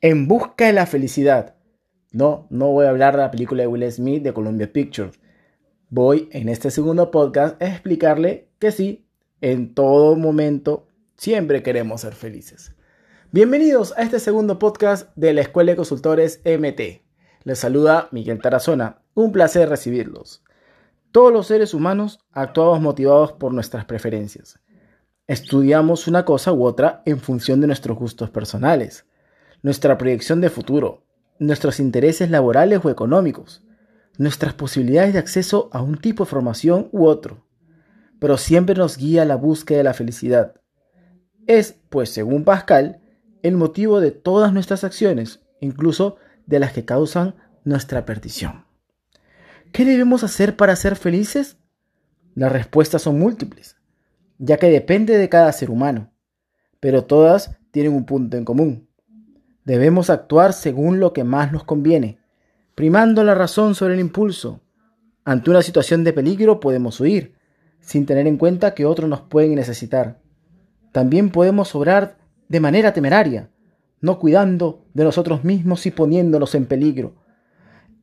En busca de la felicidad. No, no voy a hablar de la película de Will Smith de Columbia Pictures. Voy en este segundo podcast a explicarle que sí, en todo momento siempre queremos ser felices. Bienvenidos a este segundo podcast de la Escuela de Consultores MT. Les saluda Miguel Tarazona. Un placer recibirlos. Todos los seres humanos actuamos motivados por nuestras preferencias. Estudiamos una cosa u otra en función de nuestros gustos personales nuestra proyección de futuro, nuestros intereses laborales o económicos, nuestras posibilidades de acceso a un tipo de formación u otro. Pero siempre nos guía la búsqueda de la felicidad. Es, pues según Pascal, el motivo de todas nuestras acciones, incluso de las que causan nuestra perdición. ¿Qué debemos hacer para ser felices? Las respuestas son múltiples, ya que depende de cada ser humano, pero todas tienen un punto en común Debemos actuar según lo que más nos conviene, primando la razón sobre el impulso. Ante una situación de peligro podemos huir, sin tener en cuenta que otros nos pueden necesitar. También podemos obrar de manera temeraria, no cuidando de nosotros mismos y poniéndonos en peligro.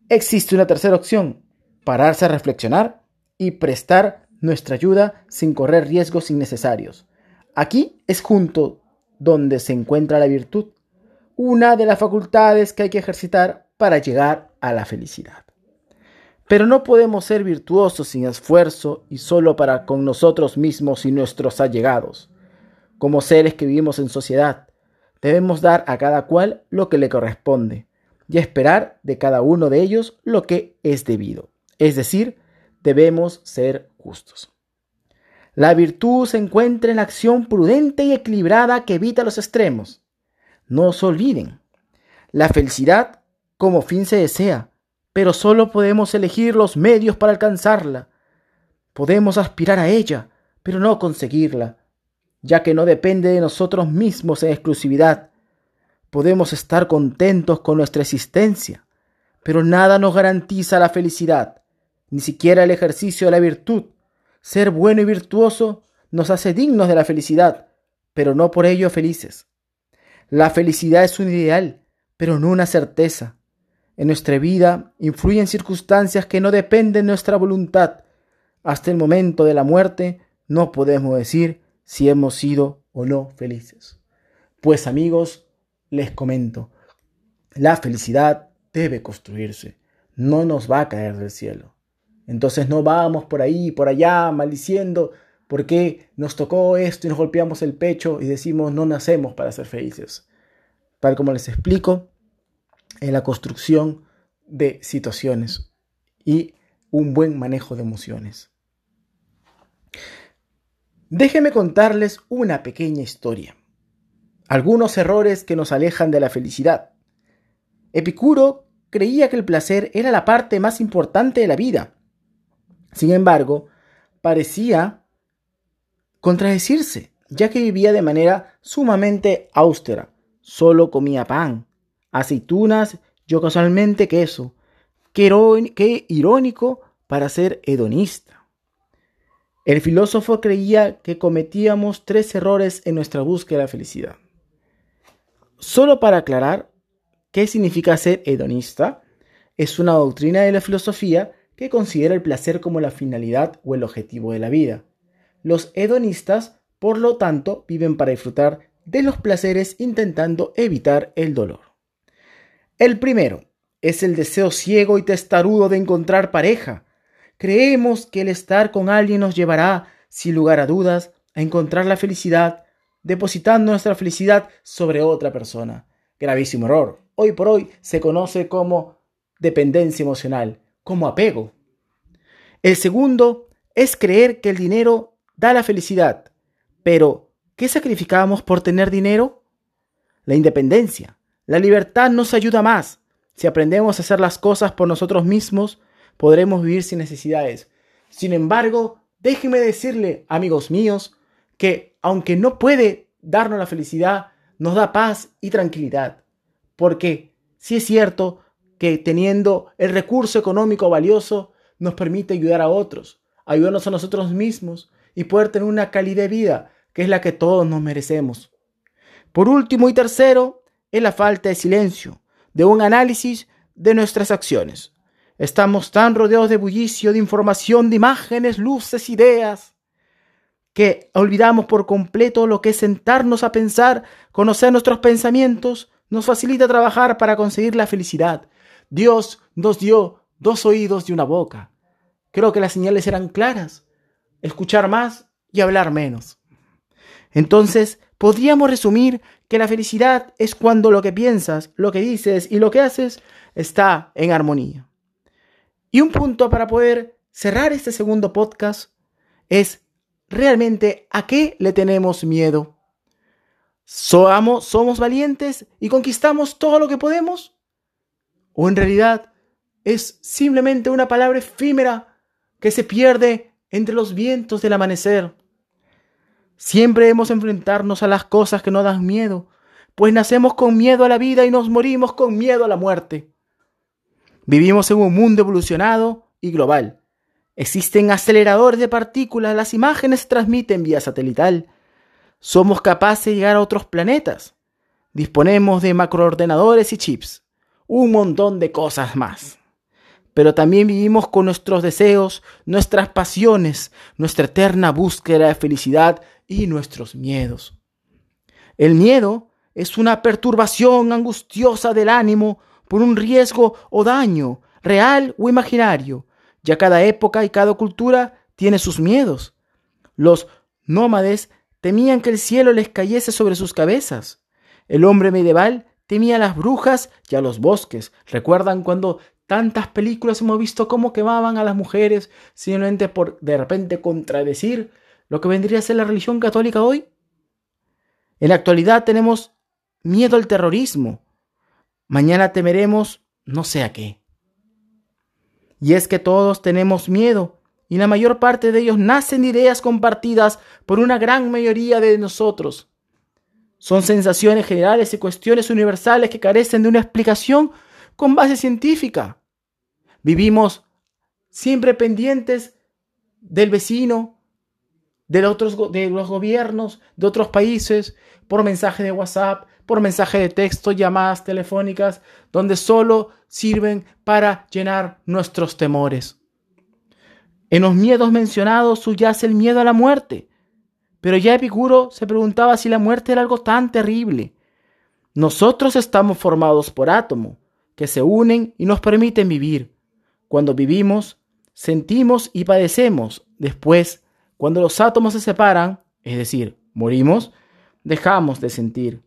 Existe una tercera opción, pararse a reflexionar y prestar nuestra ayuda sin correr riesgos innecesarios. Aquí es junto donde se encuentra la virtud una de las facultades que hay que ejercitar para llegar a la felicidad. Pero no podemos ser virtuosos sin esfuerzo y solo para con nosotros mismos y nuestros allegados. Como seres que vivimos en sociedad, debemos dar a cada cual lo que le corresponde y esperar de cada uno de ellos lo que es debido. Es decir, debemos ser justos. La virtud se encuentra en la acción prudente y equilibrada que evita los extremos no se olviden, la felicidad como fin se desea, pero solo podemos elegir los medios para alcanzarla. Podemos aspirar a ella, pero no conseguirla, ya que no depende de nosotros mismos en exclusividad. Podemos estar contentos con nuestra existencia, pero nada nos garantiza la felicidad, ni siquiera el ejercicio de la virtud. Ser bueno y virtuoso nos hace dignos de la felicidad, pero no por ello felices. La felicidad es un ideal, pero no una certeza. En nuestra vida influyen circunstancias que no dependen de nuestra voluntad. Hasta el momento de la muerte no podemos decir si hemos sido o no felices. Pues amigos, les comento, la felicidad debe construirse, no nos va a caer del cielo. Entonces no vamos por ahí, por allá, maldiciendo ¿Por qué nos tocó esto y nos golpeamos el pecho y decimos no nacemos para ser felices? Tal como les explico, en la construcción de situaciones y un buen manejo de emociones. Déjenme contarles una pequeña historia. Algunos errores que nos alejan de la felicidad. Epicuro creía que el placer era la parte más importante de la vida. Sin embargo, parecía contradecirse, ya que vivía de manera sumamente austera. Solo comía pan, aceitunas y ocasionalmente queso. Qué, irónico para ser hedonista. El filósofo creía que cometíamos tres errores en nuestra búsqueda de la felicidad. Solo para aclarar qué significa ser hedonista, es una doctrina de la filosofía que considera el placer como la finalidad o el objetivo de la vida. Los hedonistas, por lo tanto, viven para disfrutar de los placeres intentando evitar el dolor. El primero es el deseo ciego y testarudo de encontrar pareja. Creemos que el estar con alguien nos llevará, sin lugar a dudas, a encontrar la felicidad, depositando nuestra felicidad sobre otra persona. Gravísimo error. Hoy por hoy se conoce como dependencia emocional, como apego. El segundo es creer que el dinero da la felicidad. Pero, ¿qué sacrificamos por tener dinero? La independencia. La libertad nos ayuda más. Si aprendemos a hacer las cosas por nosotros mismos, podremos vivir sin necesidades. Sin embargo, déjenme decirle, amigos míos, que aunque no puede darnos la felicidad, nos da paz y tranquilidad. Porque sí es cierto que teniendo el recurso económico valioso, nos permite ayudar a otros, ayudarnos a nosotros mismos y poder tener una calidad de vida que es la que todos nos merecemos. Por último y tercero, es la falta de silencio, de un análisis de nuestras acciones. Estamos tan rodeados de bullicio, de información, de imágenes, luces, ideas, que olvidamos por completo lo que es sentarnos a pensar, conocer nuestros pensamientos, nos facilita trabajar para conseguir la felicidad. Dios nos dio dos oídos y una boca. Creo que las señales eran claras. Escuchar más y hablar menos. Entonces, podríamos resumir que la felicidad es cuando lo que piensas, lo que dices y lo que haces está en armonía. Y un punto para poder cerrar este segundo podcast es realmente a qué le tenemos miedo. ¿Somos, somos valientes y conquistamos todo lo que podemos? ¿O en realidad es simplemente una palabra efímera que se pierde entre los vientos del amanecer? Siempre debemos enfrentarnos a las cosas que nos dan miedo, pues nacemos con miedo a la vida y nos morimos con miedo a la muerte. Vivimos en un mundo evolucionado y global. Existen aceleradores de partículas, las imágenes se transmiten vía satelital. Somos capaces de llegar a otros planetas. Disponemos de macroordenadores y chips. Un montón de cosas más. Pero también vivimos con nuestros deseos, nuestras pasiones, nuestra eterna búsqueda de felicidad y nuestros miedos. El miedo es una perturbación angustiosa del ánimo por un riesgo o daño, real o imaginario. Ya cada época y cada cultura tiene sus miedos. Los nómades temían que el cielo les cayese sobre sus cabezas. El hombre medieval temía a las brujas y a los bosques. ¿Recuerdan cuando tantas películas hemos visto cómo quemaban a las mujeres simplemente por de repente contradecir lo que vendría a ser la religión católica hoy? En la actualidad tenemos miedo al terrorismo. Mañana temeremos no sé a qué. Y es que todos tenemos miedo, y la mayor parte de ellos nacen de ideas compartidas por una gran mayoría de nosotros. Son sensaciones generales y cuestiones universales que carecen de una explicación con base científica. Vivimos siempre pendientes del vecino, de, otros, de los gobiernos de otros países, por mensaje de WhatsApp, por mensaje de texto, llamadas telefónicas, donde solo sirven para llenar nuestros temores. En los miedos mencionados subyace el miedo a la muerte, pero ya Epicuro se preguntaba si la muerte era algo tan terrible. Nosotros estamos formados por átomos que se unen y nos permiten vivir. Cuando vivimos, sentimos y padecemos. Después cuando los átomos se separan, es decir, morimos, dejamos de sentir.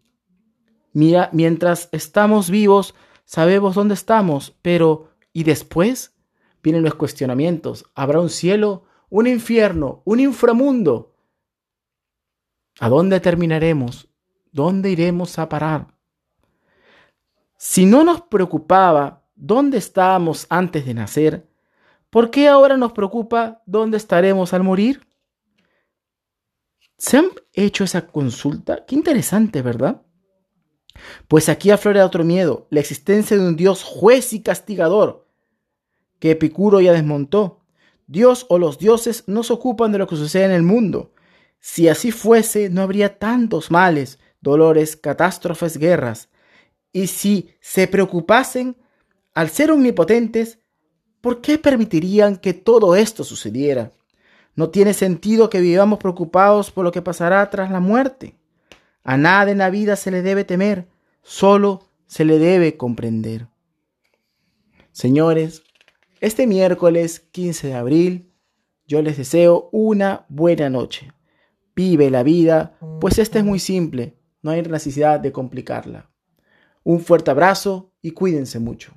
Mira, mientras estamos vivos, sabemos dónde estamos, pero ¿y después? Vienen los cuestionamientos. ¿Habrá un cielo, un infierno, un inframundo? ¿A dónde terminaremos? ¿Dónde iremos a parar? Si no nos preocupaba dónde estábamos antes de nacer, ¿por qué ahora nos preocupa dónde estaremos al morir? ¿Se han hecho esa consulta? Qué interesante, ¿verdad? Pues aquí aflora otro miedo, la existencia de un Dios juez y castigador, que Epicuro ya desmontó. Dios o los dioses no se ocupan de lo que sucede en el mundo. Si así fuese, no habría tantos males, dolores, catástrofes, guerras. Y si se preocupasen, al ser omnipotentes, ¿por qué permitirían que todo esto sucediera? No tiene sentido que vivamos preocupados por lo que pasará tras la muerte. A nada en la vida se le debe temer, solo se le debe comprender. Señores, este miércoles 15 de abril yo les deseo una buena noche. Vive la vida, pues esta es muy simple, no hay necesidad de complicarla. Un fuerte abrazo y cuídense mucho.